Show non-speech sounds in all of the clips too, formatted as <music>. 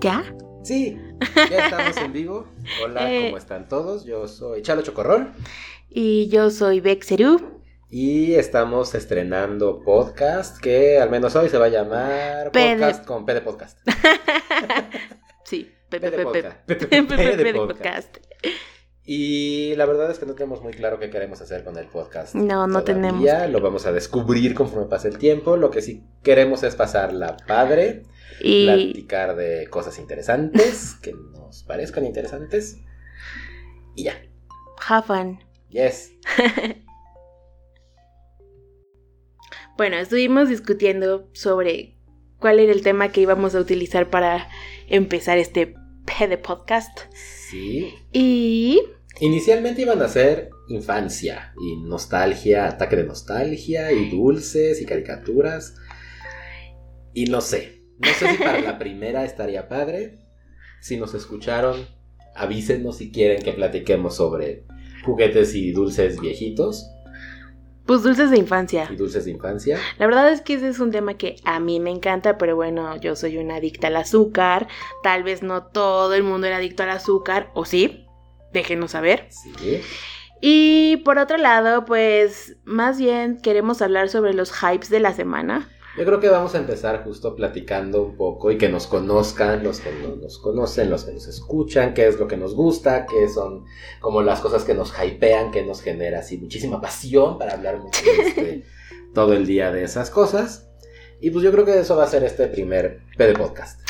¿Ya? Sí, ya estamos en vivo. Hola, <laughs> Eh. ¿cómo están todos? Yo soy Chalo Chocorrol Y yo soy Bexerú. y estamos estrenando podcast que al menos hoy se va a llamar P de- Podcast con P de Podcast. <laughs> Sí, P podcast. De podcast. Y la verdad es que no tenemos muy claro qué queremos hacer con el podcast. No, no todavía. tenemos. Lo vamos a descubrir conforme pase el tiempo. Lo que sí queremos es pasarla padre, Y platicar de cosas interesantes <laughs> que nos parezcan interesantes. Y ya. have fun. Yes. <laughs> Bueno, estuvimos discutiendo sobre cuál era el tema que íbamos a utilizar para empezar este P de podcast. Sí. Y Inicialmente iban a ser infancia y nostalgia, ataque de nostalgia y dulces y caricaturas. Y no sé, no sé si para <laughs> la primera estaría padre. Si nos escucharon, avísenos si quieren que platiquemos sobre juguetes y dulces viejitos pues dulces de infancia. y dulces de infancia. La verdad es que ese es un tema que a mí me encanta, pero bueno, yo soy una adicta al azúcar. Tal vez no todo el mundo era adicto al azúcar, o sí, déjenos saber. Sí. Y por otro lado, pues más bien queremos hablar sobre los hypes de la semana. Yo creo que vamos a empezar justo platicando un poco y que nos conozcan los que no nos conocen, los que nos escuchan, qué es lo que nos gusta, qué son como las cosas que nos hypean, que nos genera así muchísima pasión para hablar mucho este, <laughs> todo el día de esas cosas. Y pues yo creo que eso va a ser este primer PD podcast.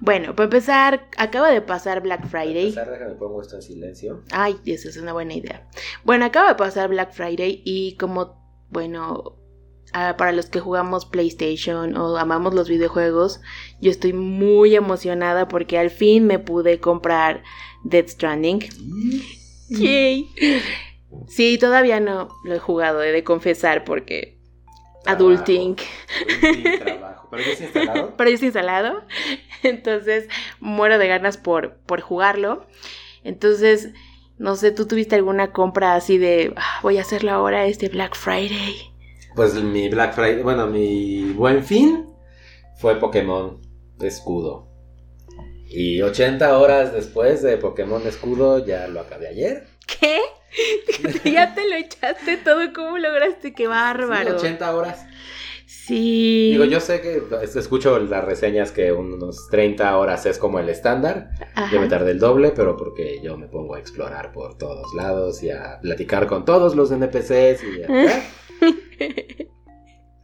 Bueno, para empezar, acaba de pasar Black Para Friday. empezar, déjame pongo esto en silencio. Ay, esa es una buena idea. Bueno, acaba de pasar Black Friday y como, bueno, para los que jugamos PlayStation o amamos los videojuegos, yo estoy muy emocionada porque al fin me pude comprar Dead Stranding. Yay. Sí, todavía no lo he jugado, he de confesar porque adulting. Adulting, trabajo. Pero ya está instalado. <laughs> Pero ya está instalado. Entonces muero de ganas por, por jugarlo. Entonces, no sé, ¿tú tuviste alguna compra así de "Ah, voy a hacerlo ahora este Black Friday? Pues mi Black Friday, bueno, mi buen fin fue Pokémon Escudo. Y 80 horas después de Pokémon Escudo ya lo acabé ayer. ¿Qué? <laughs> ya te lo echaste todo, ¿cómo lograste? Qué Sí, bárbaro. 80 horas. Sí. Digo, yo sé que es- escucho las reseñas que unos 30 horas es como el estándar. Ajá. Yo me tardé el doble, pero porque yo me pongo a explorar por todos lados y a platicar con todos los NPCs y <laughs>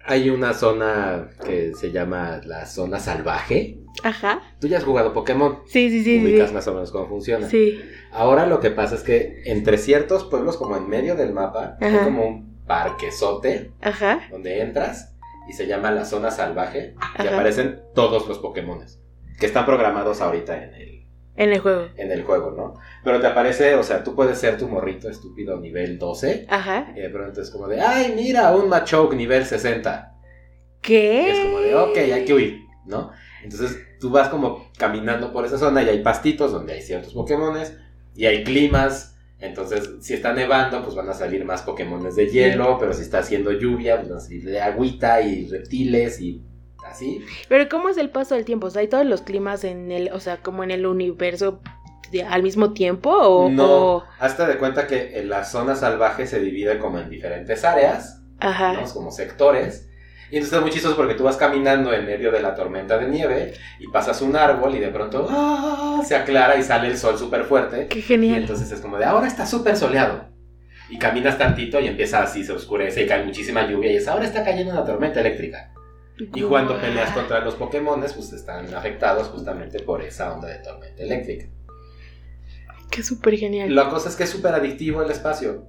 Hay una zona que se llama la zona salvaje. Ajá. Tú ya has jugado Pokémon. Sí, sí, sí. ubicas Sí. más o menos cómo funciona. sí. Ahora lo que pasa es que entre ciertos pueblos, como en medio del mapa, hay Ajá. como un parquesote Ajá. donde entras y se llama la zona salvaje y aparecen todos los Pokémones que están programados ahorita en el, En el juego. en el juego, ¿no? Pero te aparece, o sea, tú puedes ser tu morrito estúpido nivel 12 Ajá. y de pronto es como de, ay, mira, un Machoke nivel 60. ¿Qué? Y es como de, ok, hay que huir, ¿no? Entonces tú vas como caminando por esa zona y hay pastitos donde hay ciertos Pokémones y hay climas. Entonces, si está nevando, pues van a salir más Pokémones de hielo, pero si está haciendo lluvia, pues van a salir de agüita y reptiles y así. Pero ¿cómo es el paso del tiempo? O sea, ¿hay todos los climas en el, o sea, como en el universo de- al mismo tiempo? O, No, o- hazte de cuenta que en la zona salvaje se divide como en diferentes áreas, Ajá. ¿no? como sectores. Y entonces es muy chistoso porque tú vas caminando en medio de la tormenta de nieve y pasas un árbol y de pronto ¡ah! se aclara y sale el sol súper fuerte. Qué Y genial. entonces es como de ahora está súper soleado. Y caminas tantito y empieza así, se oscurece y cae muchísima lluvia y es ahora está cayendo una tormenta eléctrica. Y cuando peleas contra los Pokémones, pues están afectados justamente por esa onda de tormenta eléctrica. Qué súper genial. La cosa es que es súper adictivo el espacio.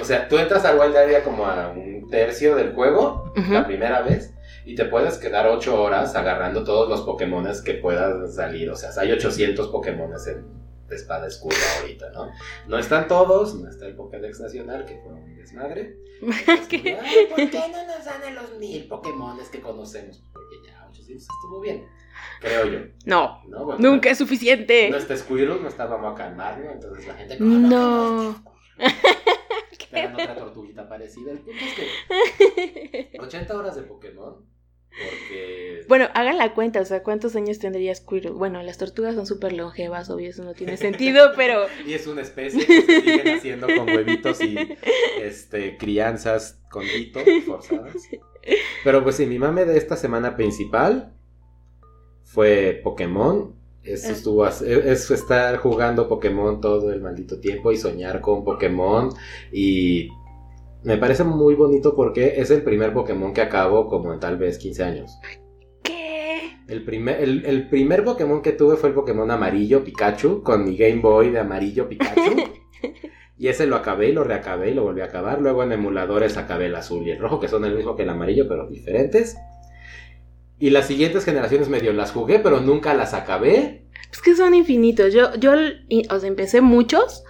O sea, tú entras al Wild Area como a un tercio del juego, Ujú. la primera vez, y te puedes quedar 8 horas agarrando todos los Pokémones que puedas salir. O sea, hay 800 Pokémones en Espada Escudo ahorita, ¿no? No están todos, no está el Pokédex Nacional, que fue un desmadre. ¿Qué? Ay, ¿Por qué no nos dan a los mil Pokémones que conocemos? Porque ya 800 estuvo bien, creo yo. No, ¿no? Bueno, nunca es suficiente. No está Squirtle, no está Mamocan ¿no? Entonces la gente... No. Te otra tortuguita parecida. El punto es que <laughs> 80 horas de Pokémon Porque. Bueno, hagan la cuenta, o sea, ¿cuántos años tendría Squirtle? Bueno, las tortugas son súper longevas, obvio, eso no tiene <laughs> sentido, pero... Y es una especie que se siguen haciendo con huevitos y este, crianzas con hito forzadas. Pero pues sí, mi mame de esta semana principal fue Pokémon. Eso Ah. estuvo, as- es estar jugando Pokémon todo el maldito tiempo y soñar con Pokémon. Y me parece muy bonito porque es el primer Pokémon que acabo como en tal vez 15 años. ¿Qué? El primer, el, el primer Pokémon que tuve fue el Pokémon amarillo Pikachu con mi Game Boy de amarillo Pikachu. <laughs> y ese lo acabé y lo reacabé y lo volví a acabar. Luego en emuladores acabé el azul y el rojo, que son el mismo que el amarillo, pero diferentes. Y las siguientes generaciones medio las jugué, pero nunca las acabé. Es que son infinitos. Yo, yo, o sea, empecé muchos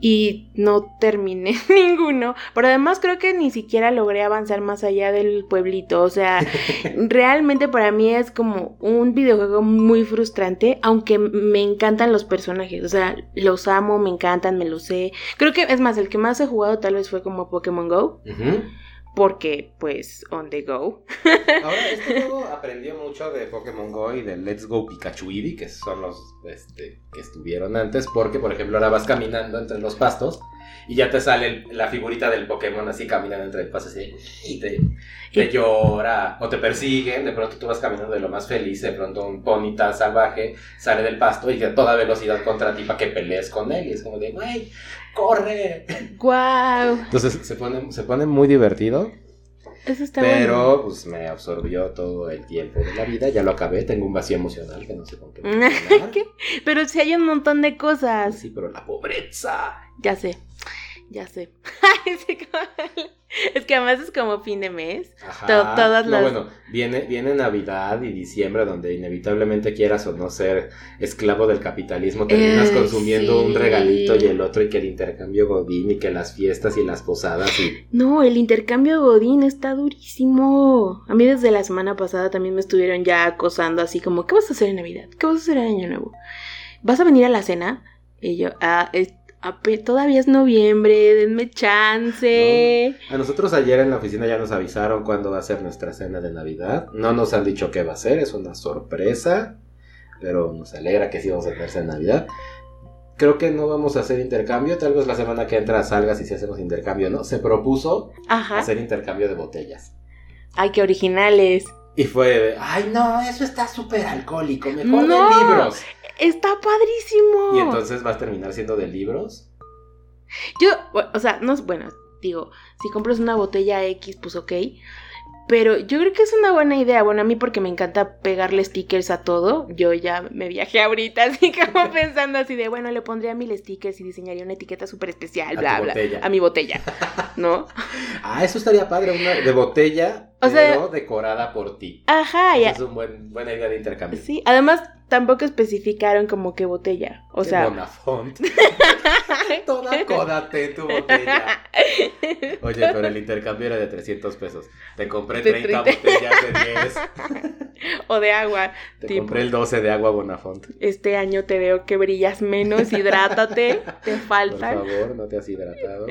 y no terminé <laughs> ninguno. Pero además creo que ni siquiera logré avanzar más allá del pueblito. O sea, <laughs> realmente para mí es como un videojuego muy frustrante, aunque me encantan los personajes. O sea, los amo, me encantan, me los sé. Creo que, es más, el que más he jugado tal vez fue como Pokémon Go, Ujú. Porque pues on the go. <laughs> Ahora, este juego aprendió mucho de Pokémon Go y de Let's Go Pikachu Eevee, que son los este, que estuvieron antes, porque, por ejemplo, ahora vas caminando entre los pastos y ya te sale el- la figurita del Pokémon así caminando entre el pasto así, y te, te Y- llora, o te persiguen, de pronto tú vas caminando de lo más feliz, de pronto un ponita salvaje sale del pasto y a toda velocidad contra ti para que pelees con él, y es como de, güey, corre. ¡Wow! Entonces se pone, se pone muy divertido. Eso está bueno. Pero pues me absorbió todo el tiempo de la vida, ya lo acabé, tengo un vacío emocional que no sé con qué. <laughs> ¿Qué? Pero si hay un montón de cosas. Sí, pero la pobreza. Ya sé, ya sé. <laughs> Es que además es como fin de mes. Ajá. To- todas no, las- bueno, viene, viene Navidad y diciembre donde inevitablemente quieras o no ser esclavo del capitalismo, terminas Eh, consumiendo sí. un regalito y el otro y que el intercambio godín y que las fiestas y las posadas y... No, el intercambio Godín está durísimo. A mí desde la semana pasada también me estuvieron ya acosando así como, ¿qué vas a hacer en Navidad? ¿Qué vas a hacer en Año Nuevo? ¿Vas a venir a la cena? Y yo, ah, es- todavía es noviembre, denme chance. A nosotros ayer en la oficina ya nos avisaron cuándo va a ser nuestra cena de Navidad. No nos han dicho qué va a ser, es una sorpresa. Pero nos alegra que sí vamos a tener cena de Navidad. Creo que no vamos a hacer intercambio. Tal vez la semana que entra salgas y si hacemos intercambio, ¿no? Se propuso Ajá. hacer intercambio de botellas. Ay, qué originales. Y fue ay no, eso está súper alcohólico, mejor No. de libros. Está padrísimo. Y entonces va a terminar siendo de libros. Yo, o sea, no es bueno, digo, si compras una botella X, pues ok. Pero yo creo que es una buena idea. Bueno, a mí porque me encanta pegarle stickers a todo. Yo ya me viajé ahorita <laughs> así como <laughs> pensando así de, bueno, le pondría mil stickers y diseñaría una etiqueta súper especial, A bla, bla. botella. A mi botella, ¿no? <laughs> Ah, eso estaría padre, una de botella, O sea- pero decorada por ti. Ajá, ya. Es una buen, buena idea de intercambio. Sí, además tampoco especificaron como qué botella. O Qué sea, Bonafont. <laughs> Toda códate tu botella. Oye, pero el intercambio era de 300 pesos. Te compré De 30 30. botellas de 10. <laughs> o de agua. Te Tipo. compré el 12 de agua Bonafont. Este año te veo que brillas menos, hidrátate, <laughs> te Por faltan. favor, no te has hidratado.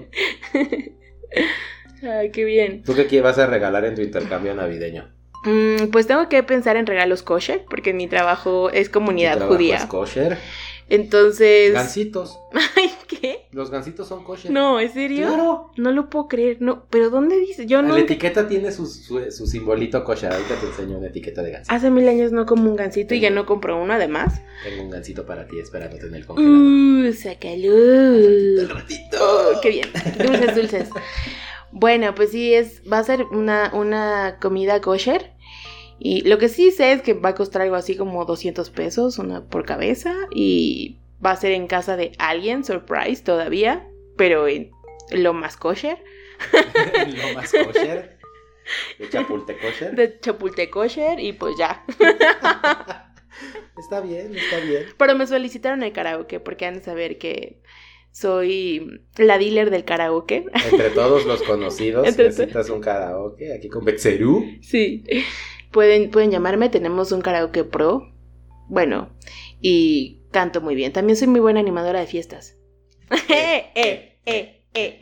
Ay, qué bien. ¿Tú qué vas a regalar en tu intercambio navideño? Mm, pues tengo que pensar en regalos kosher, porque mi trabajo es ¿Tu comunidad trabajo judía. es kosher? Entonces. Gansitos. <laughs> Ay, ¿qué? Los gansitos son kosher. No, ¿en serio? Claro. No lo puedo creer. No, pero ¿dónde dice? Yo no. La etiqueta tiene su, su, su simbolito kosher. Ahorita te enseño una etiqueta de gansito. Hace mil años no como un gansito y ya no compro uno además. Tengo un gansito para ti esperándote en el congelador. Uh, sácalo. Al ratito. Oh, qué bien. Dulces, dulces. Bueno, pues sí, es, va a ser una, una comida kosher. Y lo que sí sé es que va a costar algo así como 200 pesos, una por cabeza. Y va a ser en casa de alguien, surprise todavía, pero en lo más kosher, <laughs> Lo más <laughs> kosher. De chapulte kosher. de Chapulte kosher, y pues ya. Está bien, está bien. Pero me solicitaron el karaoke porque han de saber que soy la dealer del karaoke. Entre todos los conocidos, <laughs> Entre necesitas un karaoke aquí con Bexerú. Sí. Pueden, pueden llamarme, tenemos un karaoke pro. Bueno, y canto muy bien. También soy muy buena animadora de fiestas. <laughs> eh, eh, eh, eh.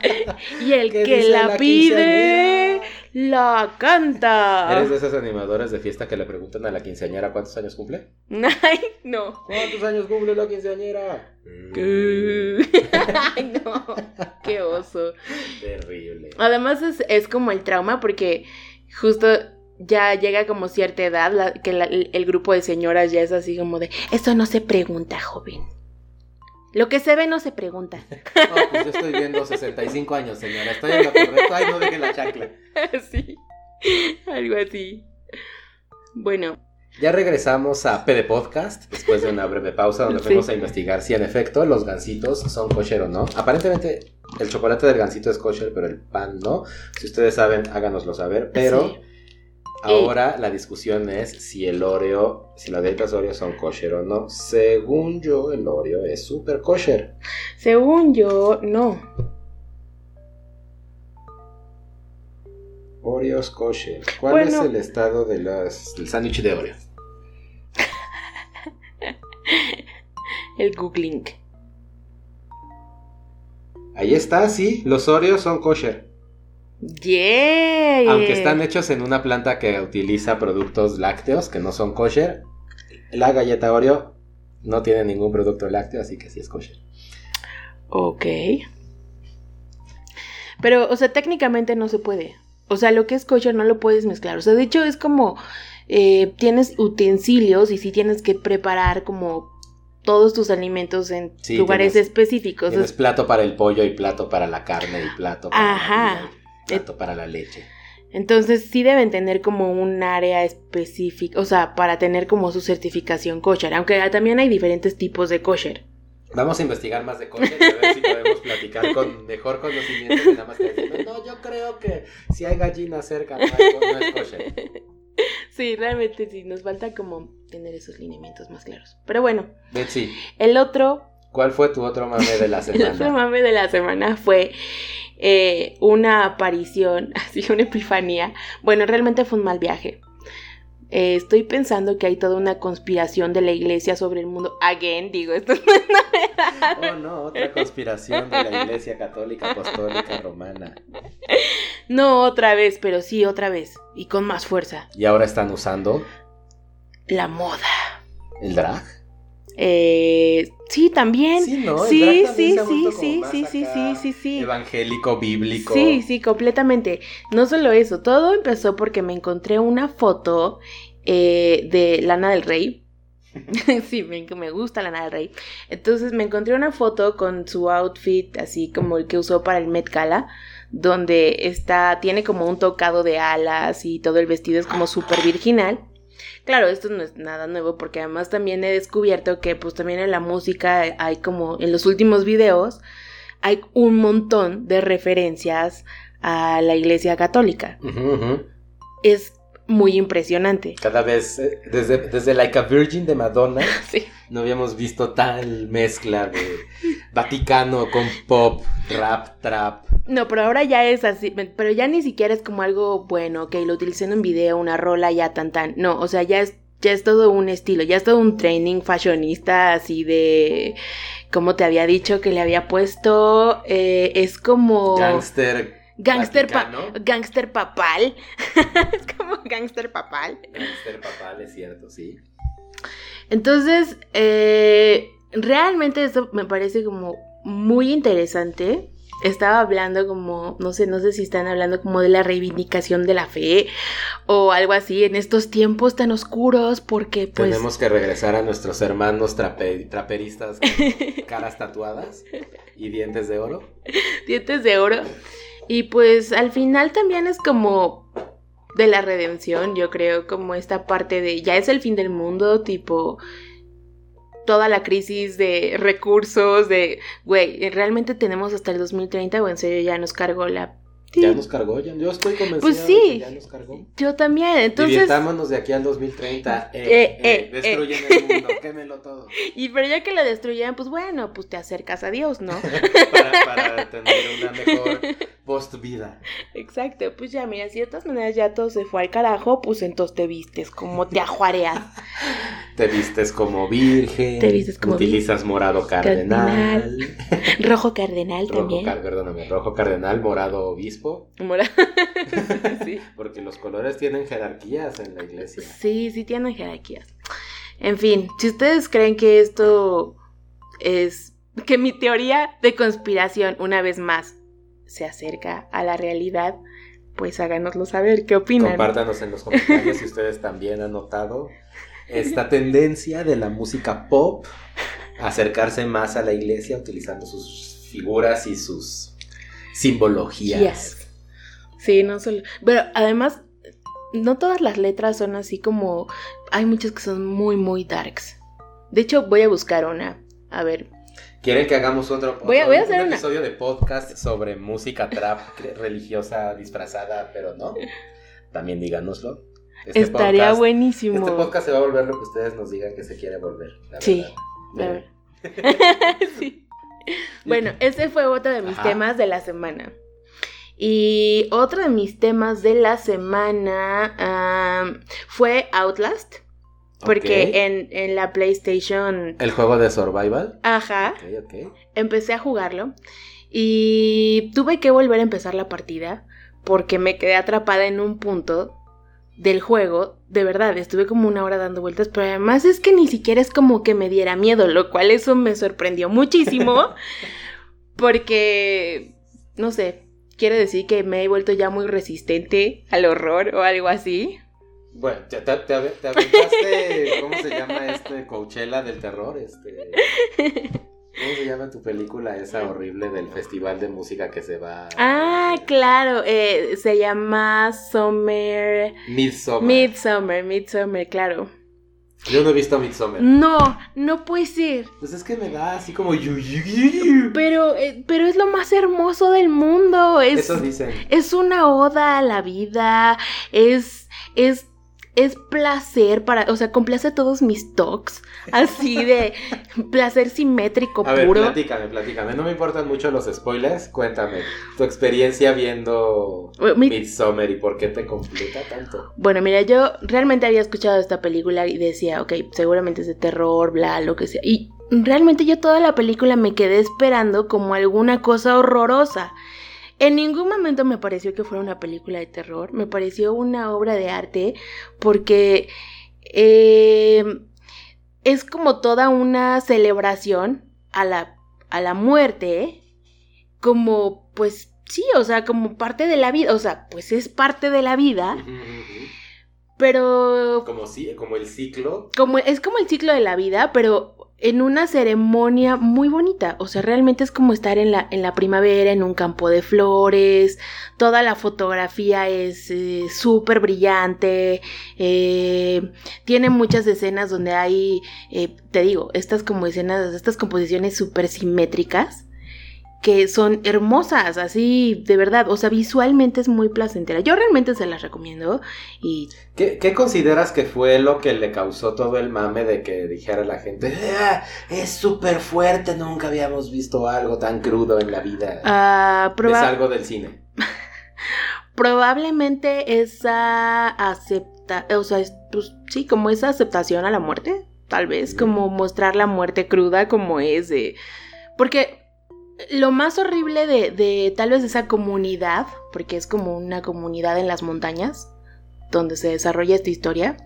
<laughs> y el ¿Qué que la la pide, la canta. ¿Eres de esos animadores de fiesta que le preguntan a la quinceañera cuántos años cumple? <laughs> Ay, no. ¿Cuántos años cumple la quinceañera? Ay, no. Qué oso. Terrible. Además es, es como el trauma porque justo ya llega como cierta edad la- que la- el grupo de señoras ya es así como de, eso no se pregunta, joven. Lo que se ve no se pregunta. <laughs> No, pues yo estoy viendo 65 años, señora. Estoy en lo correcto. Ay, no deje la chancla. <laughs> sí, algo así. Bueno, Ya regresamos a PD Podcast después de una breve pausa donde Sí. fuimos a investigar si en efecto los gansitos son kosher o no. Aparentemente el chocolate del gansito es kosher, pero el pan no. Si ustedes saben, háganoslo saber. Pero Sí. Ahora la discusión es si el Oreo, si las galletas Oreo son kosher o no. Según yo, el Oreo es super kosher. según yo, no. Oreos kosher. ¿Cuál Bueno. es el estado de las, del sándwich de Oreo? <laughs> El googling. Ahí está, sí, los Oreos son kosher. ¡Yay! Aunque están hechos en una planta que utiliza productos lácteos que no son kosher, la galleta Oreo no tiene ningún producto lácteo, así que sí es kosher. Ok. Pero, o sea, técnicamente no se puede. O sea, lo que es kosher no lo puedes mezclar. O sea, de hecho es como eh, tienes utensilios y sí tienes que preparar como todos tus alimentos en Sí, lugares tienes- específicos. Tienes Es- plato para el pollo y plato para la carne y plato para, Ajá. la, plato para la leche. Entonces sí deben tener como un área específica, o sea, para tener como su certificación kosher. Aunque también hay diferentes tipos de kosher. Vamos a investigar más de kosher y a ver si podemos <laughs> platicar con mejor conocimiento que nada más que diciendo, no, yo creo que si hay gallina cerca no, hay- no es kosher. <laughs> Sí, realmente sí, nos falta como tener esos lineamientos más claros. Pero bueno, Betsy, el otro ¿cuál fue tu otro mame de la <laughs> El otro semana? mame de la semana fue eh, una aparición, <laughs> así una epifanía. Bueno, realmente fue un mal viaje. Eh, estoy pensando que hay toda una conspiración de la iglesia sobre el mundo. Again, digo, esto no es novedad. Oh no, otra conspiración de la Iglesia Católica Apostólica Romana. No otra vez, pero sí otra vez. Y con más fuerza. Y ahora están usando La moda. el drag. Eh, sí, también. Sí, sí, sí, sí, sí, sí, sí, sí, sí, sí. Evangélico, bíblico. Sí, sí, completamente. No solo eso, todo empezó porque me encontré una foto eh, de Lana del Rey. <laughs> sí, me, me gusta Lana del Rey. Entonces me encontré una foto con su outfit, así como el que usó para el Met Gala, donde está, tiene como un tocado de alas y todo el vestido es como súper virginal. Claro, esto no es nada nuevo porque además también he descubierto que pues también en la música hay como en los últimos videos hay un montón de referencias a la iglesia católica. Es muy impresionante. Cada vez, eh, desde, desde Like a Virgin de Madonna, <laughs> Sí. no habíamos visto tal mezcla de Vaticano con pop, rap, trap. No, pero ahora ya es así, pero ya ni siquiera es como algo bueno, que lo utilicé en un video, una rola, ya tan tan. No, o sea, ya es, ya es todo un estilo, ya es todo un training fashionista así de, como te había dicho que le había puesto, eh, es como... Gangster. Gangster, pa- Vaticano. gangster papal. <laughs> es como gangster papal. Gangster papal, es cierto, sí. Entonces, eh, realmente esto me parece como muy interesante. Estaba hablando como, no sé, no sé si están hablando como de la reivindicación de la fe o algo así en estos tiempos tan oscuros porque pues... Tenemos que regresar a nuestros hermanos trape- traperistas con <laughs> caras tatuadas y dientes de oro. dientes de oro. Y pues al final también es como de la redención, yo creo, como esta parte de ya es el fin del mundo, tipo toda la crisis de recursos, de, güey, realmente tenemos hasta el 2030 o en serio ya nos cargó la... Ya nos cargó, ya, yo estoy convencido Pues de sí. que ya nos cargó. Yo también, entonces... Divirtámonos de aquí al 2030. Eh, Eh, eh, eh, destruyen el mundo, <laughs> quémelo todo. Y pero ya que lo destruyeran, pues bueno, pues te acercas a Dios, ¿no? <laughs> para, para tener una mejor post vida. Exacto, pues ya, mira, si de todas maneras ya todo se fue al carajo, pues entonces te vistes como te ajuareas. <laughs> Te vistes como virgen. Te vistes como Utilizas morado cardenal. Rojo cardenal rojo también. car- perdóname, rojo cardenal, morado obispo. Mora- <laughs> sí. Porque los colores tienen jerarquías en la iglesia. sí, sí tienen jerarquías. En fin, si ustedes creen que esto es que mi teoría de conspiración una vez más se acerca a la realidad, pues háganoslo saber, ¿qué opinan? Compártanos en los comentarios si ustedes también han notado esta tendencia de la música pop a acercarse más a la iglesia utilizando sus figuras y sus simbologías. Yes. Sí, no solo. Pero además, no todas las letras son así como. Hay muchas que son muy, muy darks. De hecho, voy a buscar una. A ver. ¿Quieren que hagamos otro, Voy a- otro- voy a hacer un una- episodio de podcast sobre música trap religiosa disfrazada, pero no? También díganoslo. Este Estaría podcast- buenísimo. Este podcast se va a volver lo que ustedes nos digan que se quiere volver. la Sí, verdad. la verdad. <laughs> Sí. Bueno, ese fue otro de mis Ajá. temas de la semana. Y otro de mis temas de la semana am, fue Outlast. Porque en, en la PlayStation. El juego de survival. Ajá. Empecé a jugarlo y tuve que volver a empezar la partida porque me quedé atrapada en un punto del juego. De verdad, estuve como una hora dando vueltas, pero además es que ni siquiera es como que me diera miedo, lo cual eso me sorprendió muchísimo <laughs> porque, no sé, quiere decir que me he vuelto ya muy resistente al horror o algo así. Bueno, te, te, te, ave- te aventaste, ¿cómo se llama este Coachella del terror? Este, ¿Cómo se llama tu película esa horrible del festival de música que se va? Ah, claro, eh, se llama Summer... Midsommar. Midsummer, Midsummer, claro. Yo no he visto Midsommar. No, no puede ser. Pues es que me da así como yu, yu, yu, yu. Pero, eh, pero es lo más hermoso del mundo. Es, Eso dicen. es una oda a la vida. Es, es, es placer para, o sea, complace todos mis talks. Así de placer simétrico A ver, puro. platícame, platícame. No me importan mucho los spoilers. Cuéntame tu experiencia viendo mi- Midsommar y por qué te completa tanto. Bueno, mira, yo realmente había escuchado esta película y decía, ok, seguramente es de terror, bla, lo que sea. Y realmente yo toda la película me quedé esperando como alguna cosa horrorosa. En ningún momento me pareció que fuera una película de terror, me pareció una obra de arte porque eh, es como toda una celebración a la, a la muerte, como pues sí, o sea, como parte de la vida, o sea, pues es parte de la vida, pero Como, si, como el ciclo. como es como el ciclo de la vida, pero en una ceremonia muy bonita. O sea, realmente es como estar en la, en la primavera, en un campo de flores. Toda la fotografía es eh, súper brillante. eh, tiene muchas escenas donde hay, eh, te digo, estas como escenas, estas composiciones súper simétricas. Que son hermosas, así de verdad. O sea, visualmente es muy placentera. Yo realmente se las recomiendo. Y ¿Qué, qué consideras que fue lo que le causó todo el mame de que dijera la gente, "Ah, es súper fuerte, nunca habíamos visto algo tan crudo en la vida? ah, Me proba- salgo del cine. <laughs> Probablemente esa acepta, o sea, es, pues, sí, como esa aceptación a la muerte, tal vez, Mm. como mostrar la muerte cruda como es, porque lo más horrible de, de tal vez esa comunidad, porque es como una comunidad en las montañas, donde se desarrolla esta historia,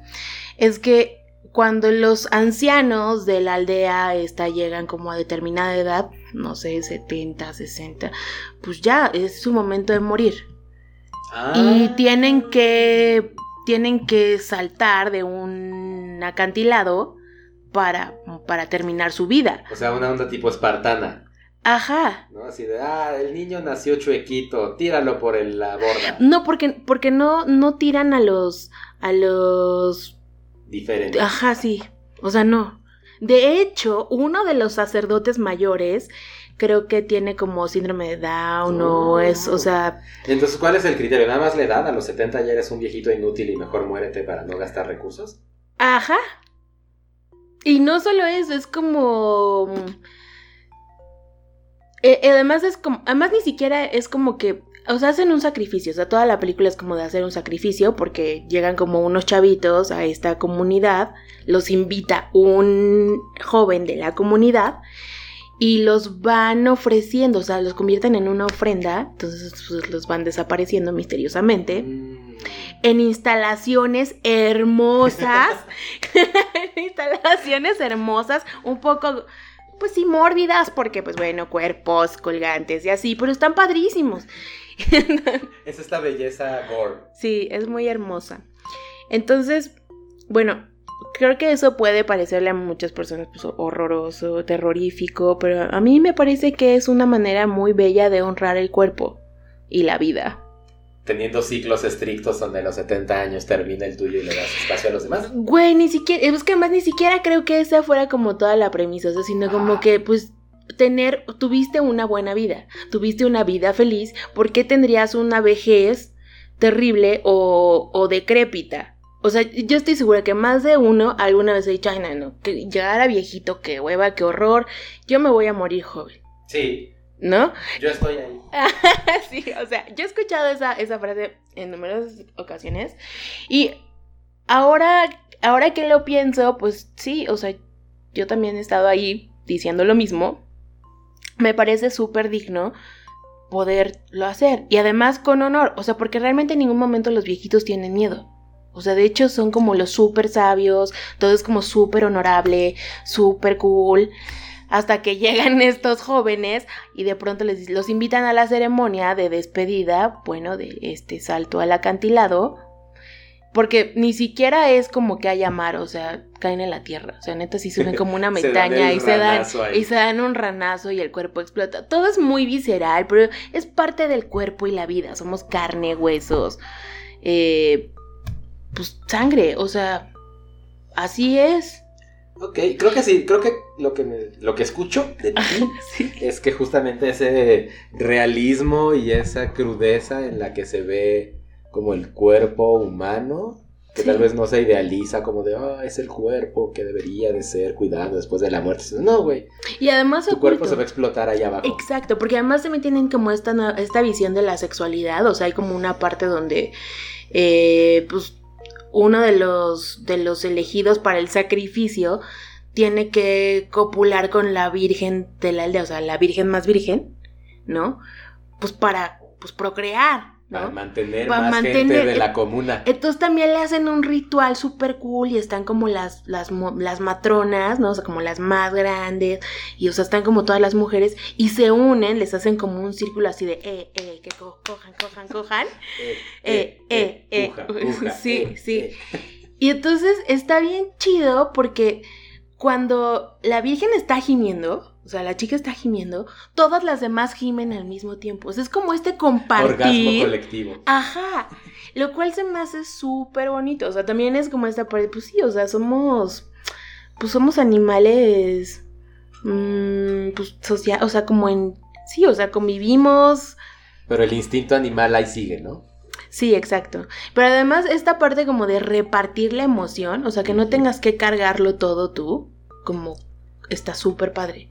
es que cuando los ancianos de la aldea esta llegan como a determinada edad, no sé, 70, 60, pues ya es su momento de morir y Ah. tienen que tienen que saltar de un acantilado para, para terminar su vida. O sea, una onda tipo espartana, Ajá. ¿no? Así de, ah, el niño nació chuequito, tíralo por el- la borda. No, porque, porque no, no tiran a los. a los. Diferente. Ajá, sí. O sea, no. De hecho, uno de los sacerdotes mayores creo que tiene como síndrome de Down o Oh. es, o sea, Entonces, ¿cuál es el criterio? ¿Nada más la edad? ¿A los 70 ya eres un viejito inútil y mejor muérete para no gastar recursos? Ajá. Y no solo eso, es como... eh, eh, además es como... Además ni siquiera es como que o sea, hacen un sacrificio, o sea, toda la película es como de hacer un sacrificio porque llegan como unos chavitos a esta comunidad, los invita un joven de la comunidad y los van ofreciendo, o sea, los convierten en una ofrenda, entonces pues, los van desapareciendo misteriosamente. Mm. En instalaciones hermosas, <laughs> <laughs> en instalaciones hermosas, un poco, pues sí, mórbidas, porque pues bueno, cuerpos colgantes y así, pero están padrísimos. <laughs> es esta belleza gore. Sí, es muy hermosa. Entonces, bueno, creo que eso puede parecerle a muchas personas pues, horroroso, terrorífico, pero a mí me parece que es una manera muy bella de honrar el cuerpo y la vida. Teniendo ciclos estrictos donde a los 70 años termina el tuyo y le das espacio a los demás. Güey, ni siquiera, es que además ni siquiera creo que esa fuera como toda la premisa, o sea, sino como Ah. que pues tener, tuviste una buena vida, tuviste una vida feliz, ¿por qué tendrías una vejez terrible o, o decrépita? O sea, yo estoy segura que más de uno alguna vez ha dicho, ay, no, no, que llegar a viejito, qué hueva, qué horror, yo me voy a morir joven, Sí, ¿no? yo estoy ahí. <laughs> sí, o sea, yo he escuchado esa, esa frase en numerosas ocasiones y ahora, ahora que lo pienso, pues sí, o sea, yo también he estado ahí diciendo lo mismo. Me parece súper digno poderlo hacer y además con honor, o sea, porque realmente en ningún momento los viejitos tienen miedo. O sea, de hecho son como los súper sabios, todo es como súper honorable, súper cool, hasta que llegan <laughs> estos jóvenes y de pronto les, los invitan a la ceremonia de despedida, bueno, de este salto al acantilado, porque ni siquiera es como que haya mar, o sea, caen en la tierra, o sea, neta sí suben como una <laughs> montaña y se dan ahí. y se dan un ranazo y el cuerpo explota. Todo es muy visceral, pero es parte del cuerpo y la vida. Somos carne, huesos, eh, pues sangre, o sea, así es. Ok, creo que sí, creo que lo que, me- lo que escucho de <laughs> ti Sí. es que justamente ese realismo y esa crudeza en la que se ve como el cuerpo humano, que Sí. tal vez no se idealiza como de, ah, es el cuerpo que debería de ser cuidado después de la muerte. No, güey, Y además tu cuerpo se va a explotar allá abajo. Exacto, porque además también tienen como esta, esta visión de la sexualidad, o sea, hay como una parte donde, eh, pues, uno de los, de los elegidos para el sacrificio tiene que copular con la virgen de la aldea, o sea, la virgen más virgen, ¿no? Pues para, pues, procrear, Para mantener Para más gente de la comuna. Entonces también le hacen un ritual súper cool y están como las, las, las matronas, ¿no? O sea, como las más grandes y, o sea, están como todas las mujeres y se unen, les hacen como un círculo así de, eh, eh, que co- cojan, cojan, cojan. <laughs> Eh, eh, eh, puja, puja, <laughs> sí, eh, sí. eh. <laughs> Y entonces está bien chido porque cuando la Virgen está gimiendo, o sea, la chica está gimiendo, todas las demás gimen al mismo tiempo. O sea, es como este compartir. Orgasmo colectivo. Ajá, lo cual se me hace súper bonito, o sea, también es como esta parte, pues sí, o sea, somos, pues somos animales, mm, pues social, o sea, como en, sí, o sea, convivimos, Pero el instinto animal ahí sigue, ¿no? sí, exacto, pero además esta parte como de repartir la emoción, o sea, que no tengas que cargarlo todo tú, como está súper padre.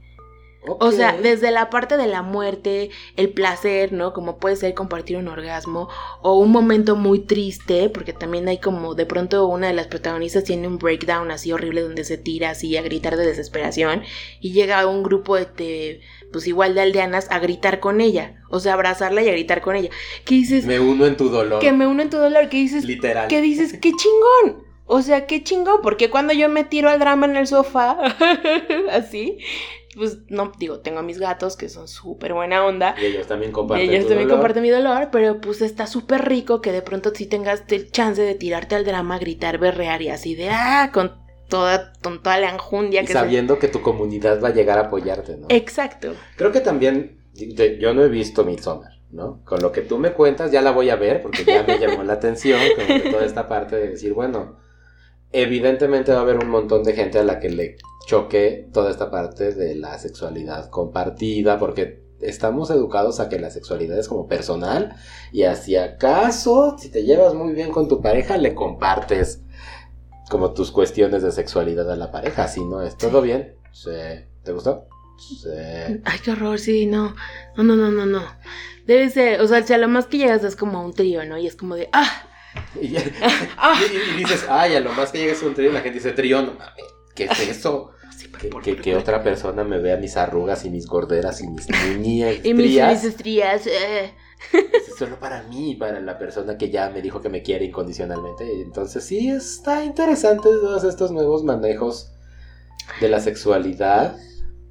O sea, desde la parte de la muerte, el placer, ¿no? Como puede ser compartir un orgasmo o un momento muy triste, porque también hay como de pronto una de las protagonistas tiene un breakdown así horrible donde se tira así a gritar de desesperación y llega un grupo de, de, pues igual de aldeanas a gritar con ella, o sea, abrazarla y a gritar con ella. ¿Qué dices? Me uno en tu dolor. Que me uno en tu dolor, que dices, Literal. que dices, qué chingón. O sea, qué chingón, porque cuando yo me tiro al drama en el sofá, <laughs> así, pues no, digo, tengo a mis gatos que son súper buena onda. Y ellos también Y comparten. ellos tu también dolor. comparten mi dolor, pero pues está súper rico que de pronto sí tengas el chance de tirarte al drama, gritar, berrear y así de ah, con toda, con toda la enjundia Y que se- sabiendo que tu comunidad va a llegar a apoyarte, ¿no? Exacto. Creo que también, yo no he visto Midsommar, ¿no? Con lo que tú me cuentas ya la voy a ver porque ya me llamó la atención, como que toda esta parte de decir, bueno, evidentemente va a haber un montón de gente a la que le choque toda esta parte de la sexualidad compartida, porque estamos educados a que la sexualidad es como personal y si acaso, si te llevas muy bien con tu pareja, le compartes como tus cuestiones de sexualidad a la pareja, si no es todo bien, Sí. ¿te gustó? Sí. Ay, qué horror, sí, no. No, no, no, no, no. Debe ser, o sea, si a lo más que llegas es como a un trío, ¿no? Y es como de, ah, <laughs> Y, ya- <laughs> ah. y- y dices, ay, a lo más que llegues a un trío, la gente dice, trío, no mames, ¿qué es eso? Sí, Que, otra persona me vea mis arrugas y mis gorderas y mis <laughs> niñas Y mis, estrías. mis estrías, eh. Es solo para mí, para la persona que ya me dijo que me quiere incondicionalmente. Entonces sí, está interesante todos estos nuevos manejos de la sexualidad.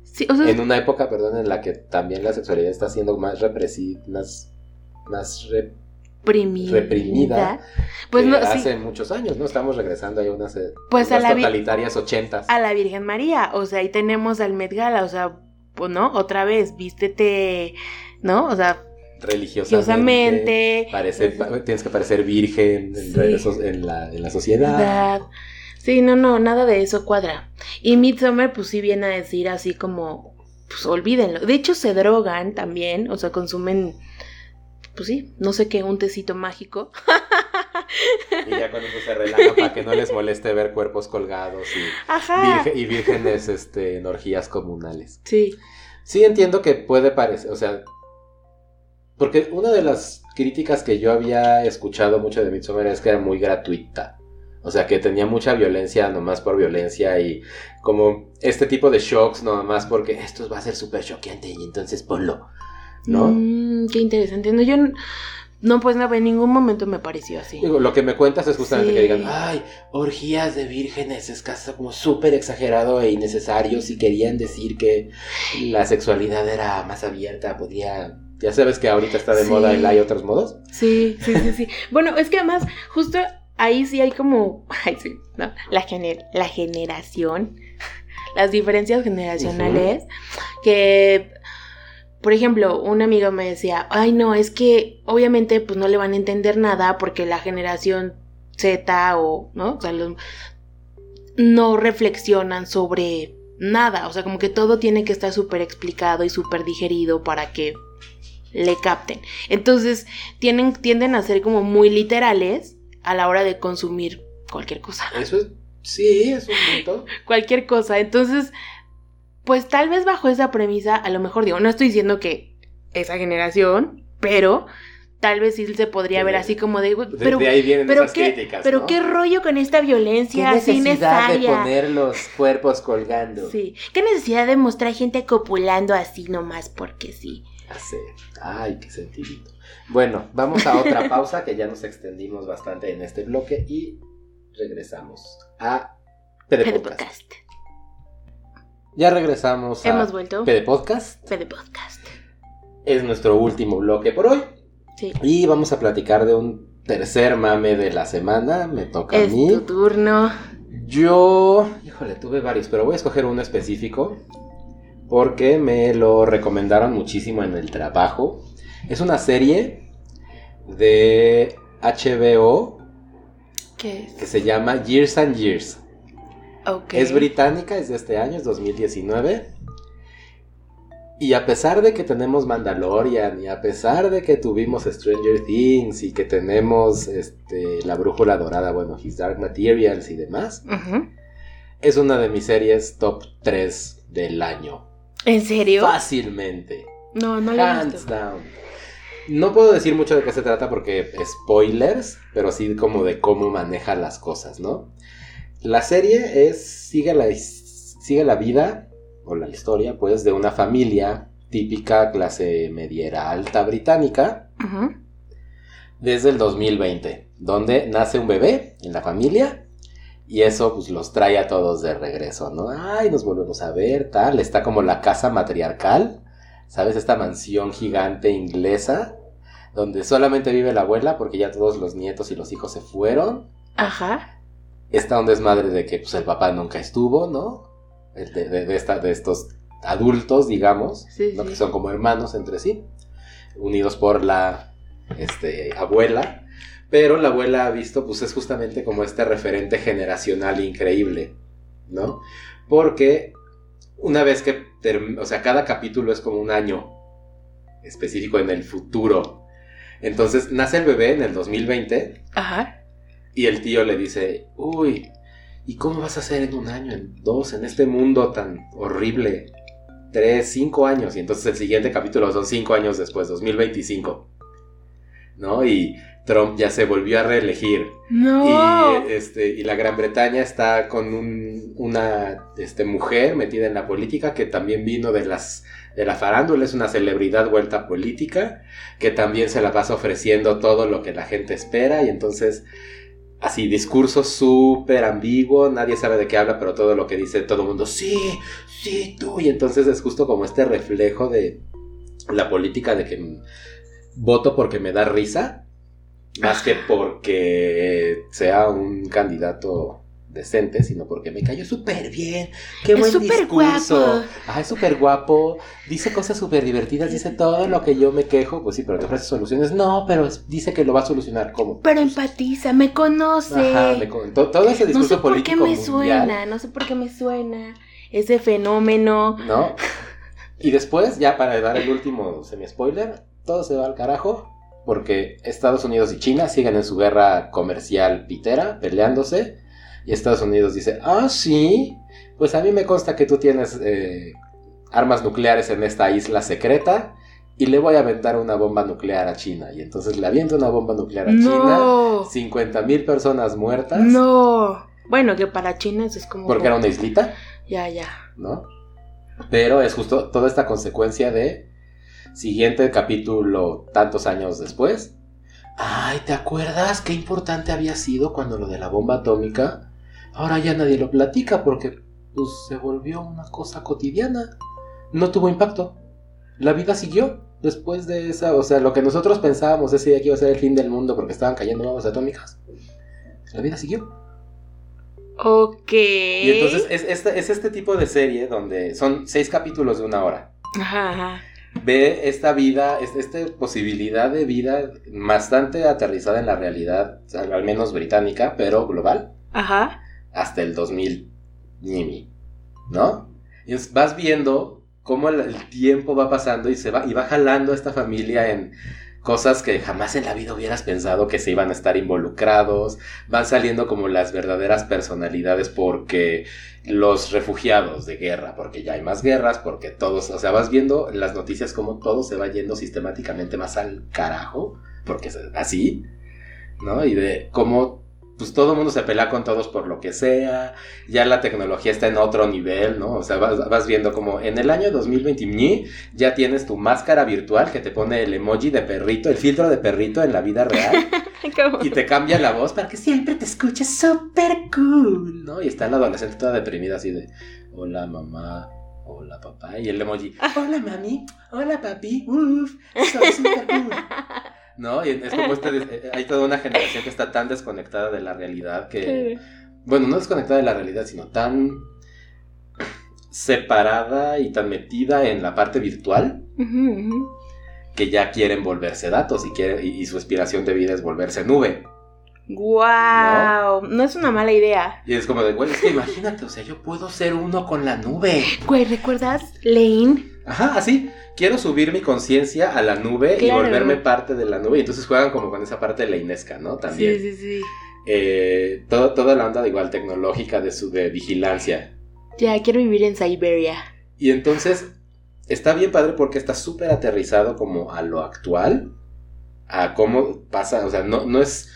Sí, o sea, En una época, perdón, en la que también la sexualidad está siendo más represida, más, más reprimida. reprimida Pues sí. hace muchos años, ¿no? Estamos regresando ahí a unas, eh, Pues a unas la vi- totalitarias ochentas. a la Virgen María, o sea, ahí tenemos al Met Gala, o sea, pues no, otra vez, vístete, ¿no? O sea, religiosamente. Parecer, pa- tienes que parecer virgen en, Sí. la, en la sociedad. edad. Sí, no, no, nada de eso cuadra. Y Midsommar, pues sí viene a decir así como, pues olvídenlo. De hecho, se drogan también, o sea, consumen, pues sí, no sé qué, un tecito mágico. Y ya eso se relaja para que no les moleste ver cuerpos colgados y vírgenes este, en orgías comunales. Sí, Sí entiendo que puede parecer, o sea, porque una de las críticas que yo había escuchado mucho de Midsommar es que era muy gratuita. O sea, que tenía mucha violencia nomás por violencia y como este tipo de shocks nomás porque esto va a ser súper choqueante y entonces ponlo, ¿no? Mm, qué interesante. No, yo no, pues no, en ningún momento me pareció así. Digo, lo que me cuentas es justamente Sí. que digan, ay, orgías de vírgenes, es casi como súper exagerado e innecesario si querían decir que la sexualidad era más abierta, podía... Ya sabes que ahorita está de Sí. moda el hay otros modos. Sí, sí, sí, sí. Bueno, es que además, justo ahí sí hay como, <laughs> ay, sí, ¿no? La, gener- la generación, las diferencias generacionales, que, por ejemplo, un amigo me decía, ay, no, es que obviamente pues no le van a entender nada porque la generación Z o, ¿no? O sea, los- no reflexionan sobre nada, o sea, como que todo tiene que estar súper explicado y súper digerido para que le capten. Entonces, tienen, tienden a ser como muy literales a la hora de consumir cualquier cosa. Eso es... Sí, es un punto. <laughs> Cualquier cosa. Entonces, pues tal vez bajo esa premisa, a lo mejor digo, no estoy diciendo que esa generación, pero tal vez sí se podría ver así como de, "Güey, De, pero, de ahí vienen pero esas qué, críticas, pero ¿no? qué rollo con esta ¿Qué violencia así necesidad de poner los cuerpos colgando? Sí, qué necesidad de mostrar gente copulando así nomás porque sí. Así. Ay, qué sentimiento. Bueno, vamos a otra <laughs> pausa que ya nos extendimos bastante en este bloque y regresamos a Fede Podcast. Ya regresamos a Hemos vuelto. PD Podcast. Fede Podcast. Es nuestro último bloque por hoy Sí. y vamos a platicar de un tercer mame de la semana. Me toca a Es mí. tu turno. Yo, híjole, tuve varios, pero voy a escoger uno específico porque me lo recomendaron muchísimo en el trabajo. Es una serie de HBO ¿Qué es? que se llama Years and Years. Es británica, es de este año, es 2019. Y a pesar de que tenemos Mandalorian, y a pesar de que tuvimos Stranger Things, y que tenemos este, La Brújula Dorada, bueno, His Dark Materials y demás, es una de mis series top 3 del año. ¿En serio? Fácilmente. No, no lo he Hands visto. down. No puedo decir mucho de qué se trata porque spoilers, pero sí como de cómo maneja las cosas, ¿no? La serie es sigue la sigue la vida o la historia, pues, de una familia típica clase mediera alta británica Ujú. desde el 2020, donde nace un bebé en la familia y eso pues los trae a todos de regreso, ¿no? Ay, nos volvemos a ver, tal, está como la casa matriarcal, ¿sabes? Esta mansión gigante inglesa donde solamente vive la abuela porque ya todos los nietos y los hijos se fueron. Ajá. Está un desmadre de que pues el papá nunca estuvo, ¿no? De, de- de esta- de estos adultos, digamos, Sí, ¿no? sí. que son como hermanos entre sí, unidos por la este, abuela. Pero la abuela ha visto, pues es justamente como este referente generacional increíble, ¿no? Porque una vez que, o sea, cada capítulo es como un año específico en el futuro. Entonces nace el bebé en el 2020 Ajá. Y el tío le dice, uy, ¿y cómo vas a hacer en un año, en dos, en este mundo tan horrible? 3, 5 años. Y entonces el siguiente capítulo son 5 años después, 2025. ¿No? Y Trump ya se volvió a reelegir. No. Y, este, y la Gran Bretaña está con un- una este, mujer metida en la política que también vino de las de la farándula, es una celebridad vuelta política, que también se la pasa ofreciendo todo lo que la gente espera y entonces así discurso súper ambiguo, nadie sabe de qué habla, pero todo lo que dice todo el mundo, sí, sí, tú, y entonces es justo como este reflejo de la política de que voto porque me da risa, más que porque sea un candidato decente, sino porque me cayó súper bien. Qué Es buen discurso. guapo. Ah, es súper guapo. Dice cosas súper divertidas, dice todo lo que yo me quejo. Pues sí, pero te ofrece soluciones. No, pero dice que lo va a solucionar. ¿Cómo? Pero empatiza, me conoce. Ajá, me con- to- todo ese no discurso sé por qué político me mundial, suena, no sé por qué me suena ese fenómeno. ¿no? Y después, ya para dar el último semi-spoiler, todo se va al carajo. Porque Estados Unidos y China siguen en su guerra comercial pitera, peleándose. Y Estados Unidos dice, ah, sí, pues a mí me consta que tú tienes eh, armas nucleares en esta isla secreta. Y le voy a aventar una bomba nuclear a China. Y entonces le aviento una bomba nuclear a China. No. 50 mil personas muertas. No. Bueno, que para China eso es como. Porque era una islita. Ya, ya. ¿no? Pero es justo toda esta consecuencia de siguiente capítulo tantos años después. Ay, ¿te acuerdas qué importante había sido cuando lo de la bomba atómica? Ahora ya nadie lo platica porque pues, se volvió una cosa cotidiana. No tuvo impacto. La vida siguió después de esa, o sea, lo que nosotros pensábamos ese día que iba a ser el fin del mundo porque estaban cayendo bombas atómicas. La vida siguió. Ok. Y entonces es este, es este tipo de serie donde son seis capítulos de una hora. Ajá, ajá. Ve esta vida, es- esta posibilidad de vida bastante aterrizada en la realidad, al al menos británica, pero global, Ajá. Hasta el 2000, Nimi, ¿no? Y vas viendo cómo el, tiempo va pasando y se va, y va jalando a esta familia en cosas que jamás en la vida hubieras pensado que se iban a estar involucrados, van saliendo como las verdaderas personalidades porque los refugiados de guerra, porque ya hay más guerras, porque todos, o sea, vas viendo en las noticias como todo se va yendo sistemáticamente más al carajo, porque es así, ¿no? Y de cómo pues todo el mundo se pelea con todos por lo que sea, ya la tecnología está en otro nivel, ¿no? O sea, vas, vas viendo como en el año 2020 ya tienes tu máscara virtual que te pone el emoji de perrito, el filtro de perrito en la vida real <laughs> y te cambia la voz para que siempre te escuches súper cool, ¿no? Y está la adolescente toda deprimida así de, hola mamá, hola papá, y el emoji, <laughs> hola mami, hola papi, uff, soy súper cool. <laughs> ¿No? Y es como este, eh, hay toda una generación que está tan desconectada de la realidad que, bueno, no desconectada de la realidad, sino tan separada y tan metida en la parte virtual que ya quieren volverse datos y, quieren, y, y su aspiración de vida es volverse nube. Guau, no es una mala idea. Y es como de, güey, es que imagínate, o sea, yo puedo ser uno con la nube. Güey, ¿recuerdas Lane? Ajá, así. Quiero subir mi conciencia a la nube Claro. y volverme parte de la nube. Y entonces juegan como con esa parte leinesca, ¿no? También. Sí, sí, sí. Eh, todo- toda la onda de igual tecnológica de su de vigilancia. Ya, quiero vivir en Siberia. Y entonces está bien padre porque está súper aterrizado como a lo actual, a cómo pasa, o sea, no, no es...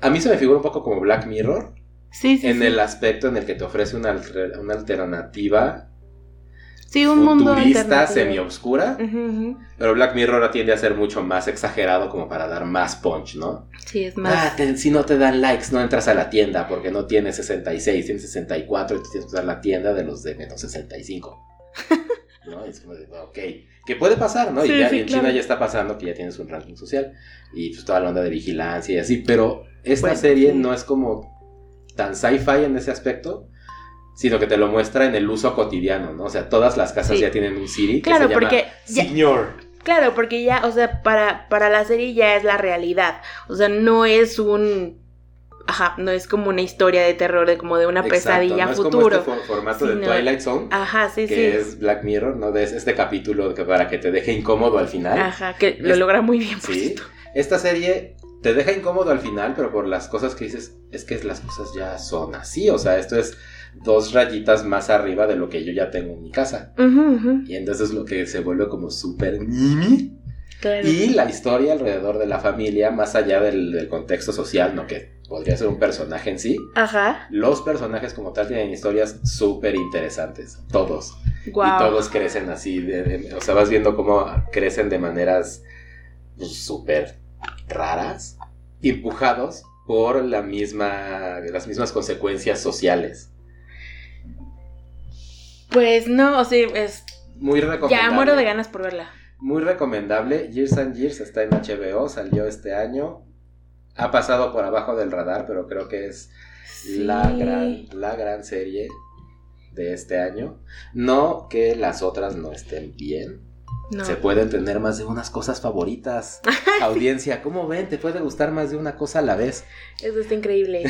A mí se me figura un poco como Black Mirror, Sí, sí, en sí. el aspecto en el que te ofrece una, una alternativa Sí, un mundo futurista, semi-obscura, pero Black Mirror tiende a ser mucho más exagerado como para dar más punch, ¿no? Sí, es Ah, más. te- si no te dan likes, no entras a la tienda porque no tienes 66, tienes 64 y tú tienes que usar la tienda de los de menos 65. <laughs> ¿No? Es como de, ok, que puede pasar, ¿no? Sí, y ya sí, en claro. China ya está pasando que ya tienes un ranking social y pues toda la onda de vigilancia y así, pero esta Bueno, serie sí. no es como tan sci-fi en ese aspecto, sino que te lo muestra en el uso cotidiano, ¿no? O sea, todas las casas Sí. ya tienen un Siri que Claro, se llama porque ya- Señor. Claro, porque ya, o sea, para, para la serie ya es la realidad. O sea, no es un. Ajá, no es como una historia de terror, de como de una Exacto, pesadilla no es futuro. como este for- formato de Twilight Zone. Ajá, sí, que sí. es Black Mirror, ¿no? De este capítulo que para que te deje incómodo al final. Ajá, que lo logra muy bien, por Sí. Esta serie te deja incómodo al final, pero por las cosas que dices, es que las cosas ya son así, o sea, esto es dos rayitas más arriba de lo que yo ya tengo en mi casa. Y entonces lo que se vuelve como súper mimi. claro. Y la historia alrededor de la familia, más allá del, del contexto social, ¿no? Que podría ser un personaje en sí. Ajá. Los personajes como tal tienen historias súper interesantes, todos. Wow. Y todos crecen así, de- de- o sea, vas viendo cómo crecen de maneras pues, súper raras, empujados por la misma, las mismas consecuencias sociales. Pues no, o sea, es. Muy recomendable. Ya muero de ganas por verla. Muy recomendable. Years and Years está en HBO, salió este año. Ha pasado por abajo del radar, pero creo que es la gran, la gran serie de este año. No que las otras no estén bien. No. Se pueden tener más de unas cosas favoritas. <laughs> Audiencia, ¿cómo ven? Te puede gustar más de una cosa a la vez. Eso está increíble.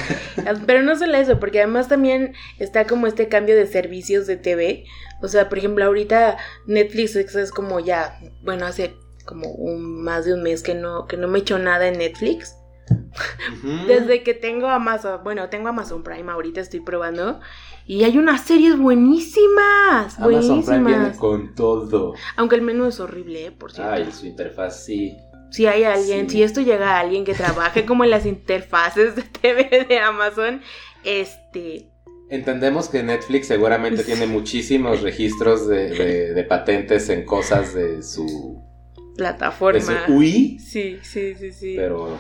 Pero no solo eso, porque además también está como este cambio de servicios de TV. O sea, por ejemplo, ahorita Netflix es como ya, bueno, hace como un, más de un mes que no, que no me echo nada en Netflix. <laughs> Desde que tengo Amazon, bueno, tengo Amazon Prime, ahorita estoy probando. Y hay unas series buenísimas, Amazon Prime viene con todo. Aunque el menú es horrible, ¿eh? por cierto. Ay, su interfaz sí. Si hay alguien, Sí. si esto llega a alguien que trabaje como en las interfaces de TV de Amazon, este, Entendemos que Netflix seguramente tiene muchísimos registros de, de- de patentes en cosas de su, de plataforma. su UI, Sí, sí, sí, sí. pero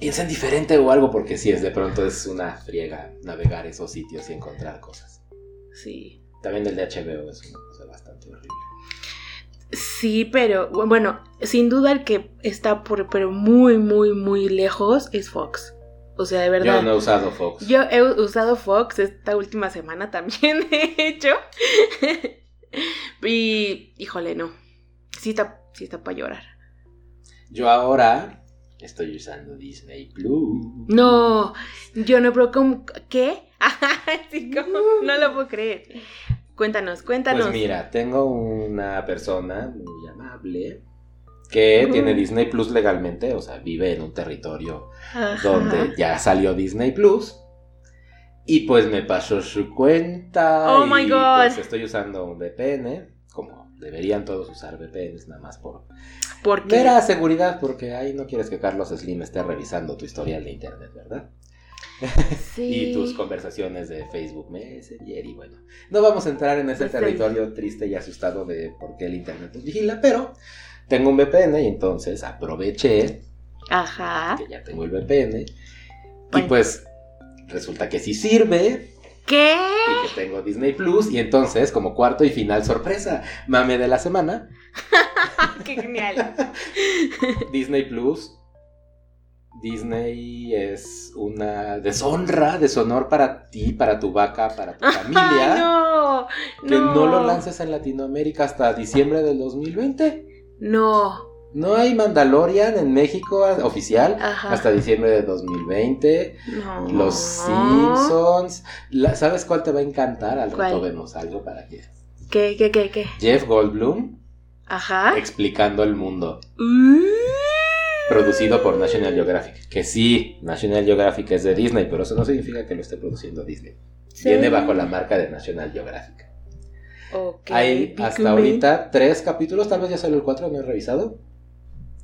piensen diferente o algo porque sí es de pronto es una friega navegar esos sitios y encontrar cosas. Sí. También el de HBO es una cosa bastante horrible. Sí, pero bu- bueno, sin duda el que está por pero muy, muy, muy lejos es Fox. O sea, de verdad. Yo no he usado Fox. Yo he usado Fox esta última semana también, <laughs> de hecho. y, híjole, no. Sí está, sí está para llorar. Yo ahora estoy usando Disney Plus. No, yo no, pero <laughs> como, ¿qué? sí, como, no lo puedo creer. Cuéntanos, cuéntanos. Pues mira, tengo una persona muy amable que tiene Disney Plus legalmente, o sea, vive en un territorio Ajá. donde ya salió Disney Plus. Y pues me pasó su cuenta. Oh y my God. Pues estoy usando un VPN, deberían todos usar VPNs, nada más por ¿Por qué? mera seguridad, porque ahí no quieres que Carlos Slim esté revisando tu historial de internet, ¿verdad? <laughs> Sí. Y tus conversaciones de Facebook Messenger y bueno, no vamos a entrar en ese Pues sí. territorio triste y asustado de por qué el internet nos vigila, pero tengo un VPN y entonces aproveché Ajá. que ya tengo el VPN y pues resulta que sí sirve ¿Qué? y que tengo Disney Plus y entonces como cuarto y final sorpresa, mame de la semana, <laughs> ¡Qué genial! <laughs> Disney Plus. Disney es una deshonra, deshonor para ti, para tu vaca, para tu <laughs> familia. ¡Ay, no! Que no lo lances en Latinoamérica hasta diciembre del 2020. No. No hay Mandalorian en México a- oficial Ajá. hasta diciembre de 2020. No. Los Simpsons. La- ¿Sabes cuál te va a encantar? Al rato vemos algo para que. ¿Qué, qué, qué, qué? Jeff Goldblum Ajá. explicando el mundo. Mm. Producido por National Geographic. Que sí, National Geographic es de Disney, pero eso no significa que lo esté produciendo Disney. Sí. Viene bajo la marca de National Geographic. Ok. Hay hasta ahorita tres capítulos, tal vez ya salió el cuatro, no he revisado.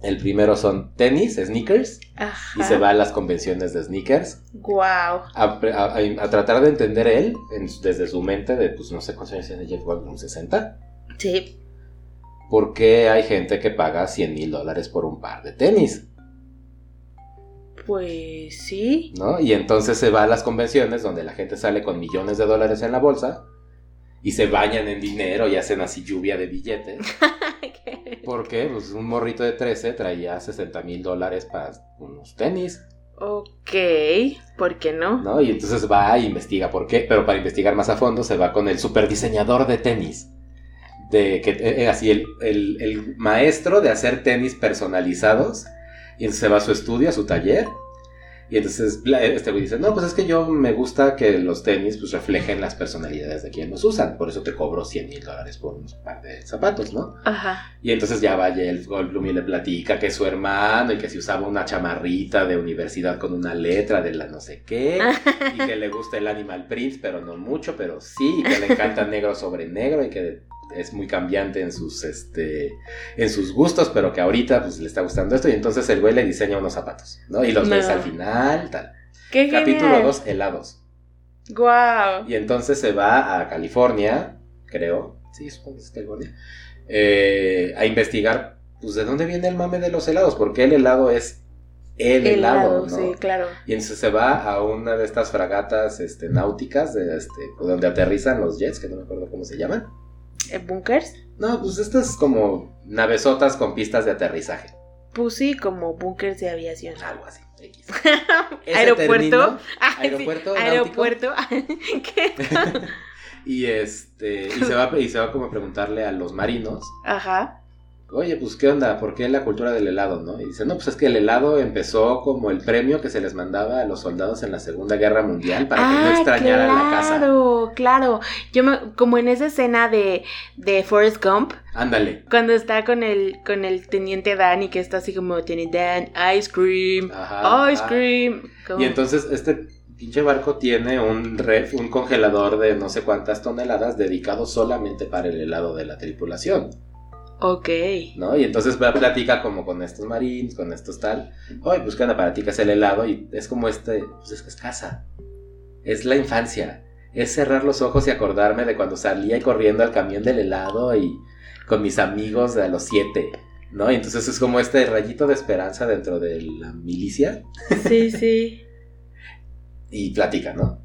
El primero son tenis, sneakers, Ajá. y se va a las convenciones de sneakers Guau. a, a- a tratar de entender él en- desde su mente de, pues no sé cuántos años tiene Jeff Goldblum, 60. Sí. ¿Por qué hay gente que paga 100 mil dólares por un par de tenis? Pues sí. ¿No? Y entonces se va a las convenciones donde la gente sale con millones de dólares en la bolsa y se bañan en dinero y hacen así lluvia de billetes. <laughs> Porque pues, un morrito de 13 traía 60 mil dólares para unos tenis, ok. ¿Por qué no? ¿no? Y entonces va e investiga por qué, pero para investigar más a fondo se va con el super diseñador de tenis. De que eh, eh, así el, el- el maestro de hacer tenis personalizados. Y entonces se va a su estudio, a su taller. Y entonces este güey dice, no, pues es que yo me gusta que los tenis pues reflejen las personalidades de quien los usan, por eso te cobro 100 mil dólares por un par de zapatos, ¿no? Ajá. Y entonces ya vaya el Goldblum y le platica que es su hermano y que si usaba una chamarrita de universidad con una letra de la no sé qué <laughs> y que le gusta el Animal Print, pero no mucho, pero sí, y que le encanta negro sobre negro y que es muy cambiante en sus este en sus gustos, pero que ahorita pues le está gustando esto y entonces el güey le diseña unos zapatos, ¿no? Y los No. ves al final, tal. Qué Capítulo genial. 2, helados. Guau. Y entonces se va a California, creo, sí, supongo que es California, eh, a investigar, pues, de dónde viene el mame de los helados, porque el helado es el helado, ¿no? sí, claro. Y entonces se va a una de estas fragatas este, náuticas, de, este, donde aterrizan los jets, que no me acuerdo cómo se llaman. ¿Eh, ¿Bunkers? No, pues estas como navesotas con pistas de aterrizaje, Pues sí, como bunkers de aviación. algo así. X. <laughs> Aeropuerto. término, <laughs> Ay, sí, aeropuerto. Aeropuerto. <laughs> ¿Qué? y este y se va y se va como a preguntarle a los marinos Ajá. Oye, pues qué onda, ¿por qué la cultura del helado, no? Y dice, no, pues es que el helado empezó como el premio que se les mandaba a los soldados en la Segunda Guerra Mundial para que no extrañaran la casa. Ah, Claro, claro. Yo me, como en esa escena de, de Forrest Gump, Ándale. cuando está con el, con el teniente Dan y que está así como, tiene Dan, ice cream, Ajá. ice cream. como- Y entonces este pinche barco tiene un ref, un congelador de no sé cuántas toneladas dedicado solamente para el helado de la tripulación, Ok. ¿no? Y entonces va platica como con estos marines, con estos tal. Oye, pues para ti que es el helado y es como este, pues es que es casa. Es la infancia. Es cerrar los ojos y acordarme de cuando salía corriendo al camión del helado y con mis amigos de a los siete, ¿no? Y entonces es como este rayito de esperanza dentro de la milicia Sí, <laughs> sí. y platica, ¿no?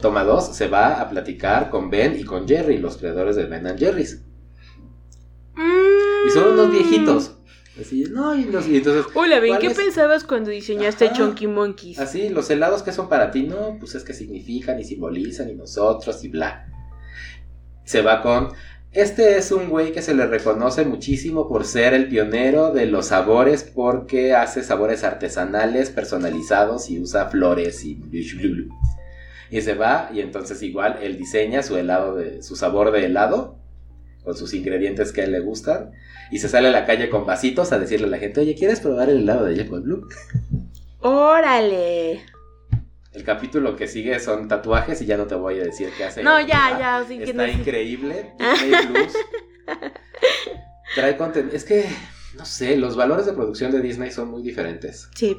Toma dos, se va a platicar con Ben y con Jerry, los creadores de Ben and Jerry's. Y son unos viejitos. Así, no, y, los- y entonces, Hola, Ben, ¿Cuál ¿qué es? pensabas cuando diseñaste Ajá. Chunky Monkeys? así, los helados que son para ti, no, pues es que significan y simbolizan y nosotros y bla. Se va con, este es un güey que se le reconoce muchísimo por ser el pionero de los sabores porque hace sabores artesanales, personalizados y usa flores y. Y se va y entonces igual él diseña su helado de su sabor de helado con sus ingredientes que a él le gustan y se sale a la calle con vasitos a decirle a la gente, "Oye, ¿quieres probar el helado de Jeff Goldblum?" Órale. El capítulo que sigue son tatuajes y ya no te voy a decir qué hace. No, ya, ¿verdad? ya, sí que Está no increíble. <laughs> Disney Plus. Trae contenido. Es que, no sé, los valores de producción de Disney son muy diferentes. Sí.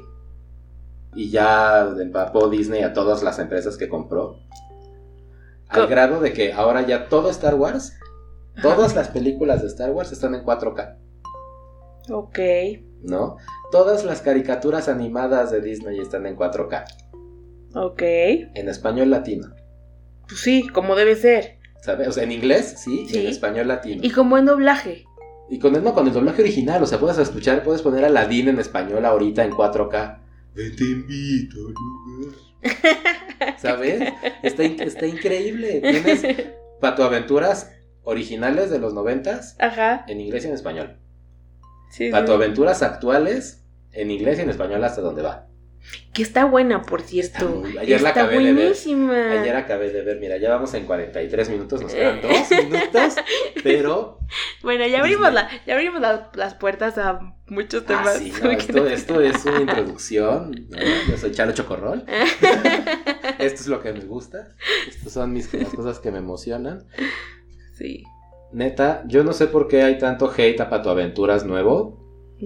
Y ya empapó Disney a todas las empresas que compró. Al Co- grado de que ahora ya todo Star Wars, todas las películas de Star Wars están en 4K, Ok. ¿no? Todas las caricaturas animadas de Disney están en 4K. Ok. En español latino. Pues sí, como debe ser. ¿Sabes? O sea, en inglés, sí, y Sí. en español latino. Y como en doblaje. Y con el, no, con el doblaje original, o sea, puedes escuchar, puedes poner a Ladín en español ahorita en 4K. Ven, te invito al lugar. ¿Sabes? Está, in- está increíble. Tienes patoaventuras originales de los noventas Ajá. en inglés y en español. Sí, sí. Patoaventuras actuales en inglés y en español hasta donde va. Que está buena, por Está cierto. muy- ayer la está acabé de ver. Ayer acabé de ver, mira, ya vamos en 43 minutos, nos quedan dos <laughs> minutos, pero Bueno, ya abrimos, Disney. la, ya abrimos la- las puertas a muchos Ah, temas. sí, no, <laughs> esto, esto es una introducción. ¿no? Yo soy Chalo Chocorrol. <laughs> Esto es lo que me gusta. Estas son mis, las cosas que me emocionan. Sí, Neta, yo no sé por qué hay tanto hate a Pato Aventuras Nuevo.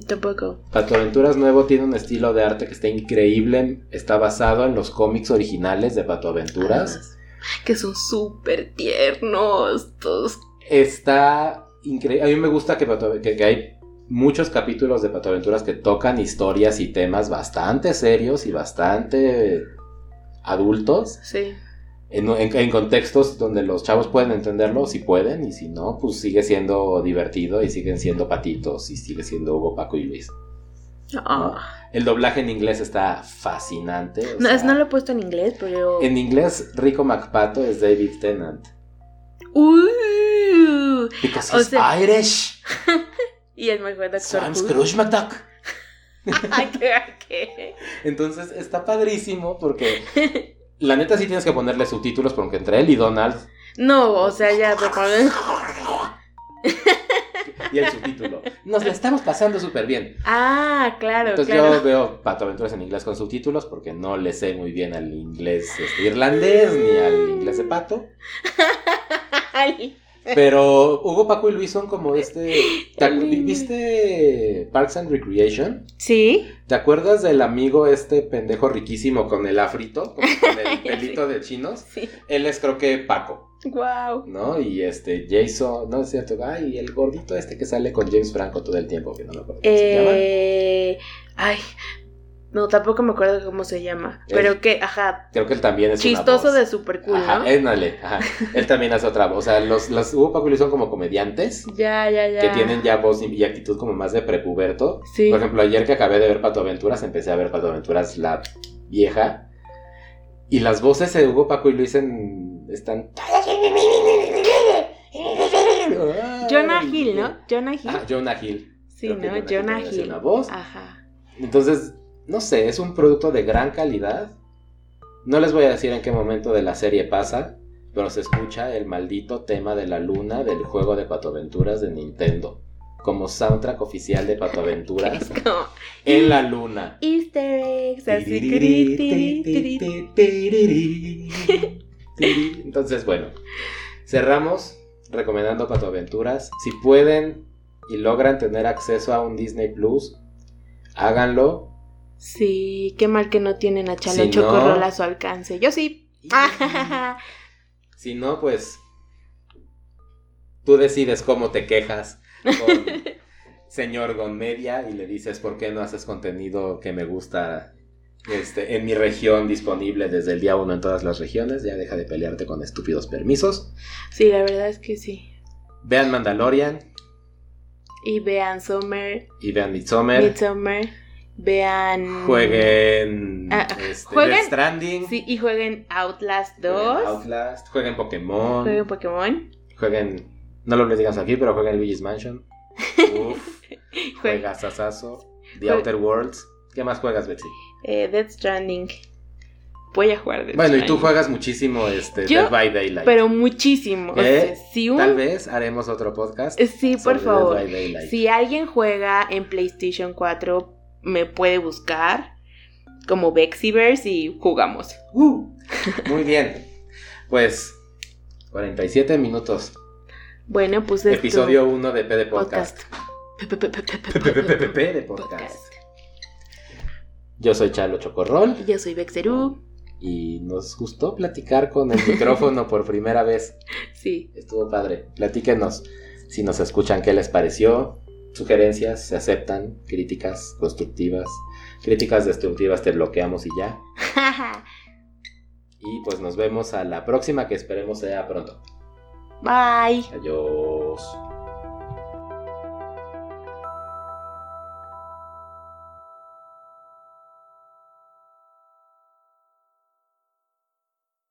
tampoco. Pato Aventuras Nuevo tiene un estilo de arte que está increíble. Está basado en los cómics originales de Pato Aventuras. Además, Que son súper tiernos. Todos. Está increíble. A mí me gusta que, Pato- que- que hay muchos capítulos de Pato Aventuras que tocan historias y temas bastante serios y bastante adultos. Sí. En, en- en contextos donde los chavos pueden entenderlo, si pueden, y si no, pues sigue siendo divertido y siguen siendo patitos y sigue siendo Hugo, Paco y Luis. Ah. El doblaje en inglés está fascinante. No, es- no lo he puesto en inglés, pero. En inglés, Rico McPato es David Tennant. Uh, Because he's sea- Irish. <laughs> y el mejor So actor. I'm. Scrooge McDuck. <laughs> Entonces está padrísimo porque <laughs> la neta sí tienes que ponerle subtítulos porque entre él y Donald No, o sea, ya, por favor. y el subtítulo. Nos la estamos pasando súper bien. Ah, claro, Entonces claro. yo veo Pato Aventuras en inglés con subtítulos porque no le sé muy bien al inglés este, irlandés ni al inglés de Pato. <laughs> Pero Hugo, Paco y Luis son como este... ¿te acu- Lindo. ¿Viste Parks and Recreation? ¿Sí? ¿Te acuerdas del amigo este pendejo riquísimo con el afrito? Con el <laughs> pelito de chinos. Sí. Él es creo que Paco. Wow. ¿no? Y este, Jason, no es cierto, ay, el gordito este que sale con James Franco todo el tiempo, que no me acuerdo cómo se llama. Eh, ay, no, tampoco me acuerdo cómo se llama. Pero que, ajá, Creo que él también es una chistoso voz. de super cool, Ajá, ¿no? éndale, ajá. <laughs> Él también hace otra voz. O sea, los, los Hugo Paco y Luis son como comediantes Ya, ya, ya. que tienen ya voz y, actitud como más de prepuberto. Sí. Por ejemplo, ayer que acabé de ver Pato Aventuras, empecé a ver Pato Aventuras la vieja. Y las voces de Hugo Paco y Luis en- están. <laughs> Jonah Hill, ¿no? Jonah Hill. Ah, Jonah Hill. sí, creo ¿no? Jonah Hill Jonah hace Hill. una voz. Ajá. Entonces, no sé, es un producto de gran calidad. No les voy a decir en qué momento de la serie pasa, pero se escucha el maldito tema de la luna del juego de Patoaventuras de Nintendo. Como soundtrack oficial de Patoaventuras <laughs> en la luna. Easter eggs, así. Entonces, bueno, cerramos recomendando Patoaventuras. Si pueden y logran tener acceso a un Disney Plus, háganlo. Sí, qué mal que no tienen a Chalo Si no- a su alcance. Yo sí. <laughs> Si no, pues tú decides cómo te quejas con <laughs> señor Gon Media y le dices por qué no haces contenido que me gusta este, en mi región disponible desde el día uno en todas las regiones. Ya deja de pelearte con estúpidos permisos. Sí, la verdad es que sí. Vean Mandalorian Y vean Summer, y vean Midsommar. Midsommar, vean... Jueguen, Ah, este, jueguen- Death Stranding. Sí, y jueguen Outlast Jueguen 2, Outlast. Jueguen Pokémon. jueguen Pokémon, Jueguen. No lo les digas aquí, pero jueguen Luigi's Mansion. <laughs> Uf. jueguen Juegas Sasazo, The Jue- Outer Worlds. ¿Qué más juegas, Betsy? eh, Death Stranding. Voy a jugar Death Bueno, y tú juegas muchísimo este, Yo, Dead by Daylight. Pero muchísimo. o ¿Eh? sea, si un... Tal vez haremos otro podcast. Sí, por sobre Dead favor. by Daylight. Si alguien juega en PlayStation 4, me puede buscar como Bexiverse y jugamos. Uh, muy bien. Pues 47 minutos. Bueno, pues esto... Episodio 1 de P de Podcast. P de Podcast. Yo soy Chalo Chocorrol Yo soy Bexerú. y nos gustó platicar con el micrófono <laughs> por primera vez. Sí. Estuvo padre. Platíquenos si nos escuchan qué les pareció. Sugerencias se aceptan, críticas constructivas, críticas destructivas te bloqueamos y ya. <laughs> Y pues nos vemos a la próxima que esperemos sea pronto. Bye. Adiós.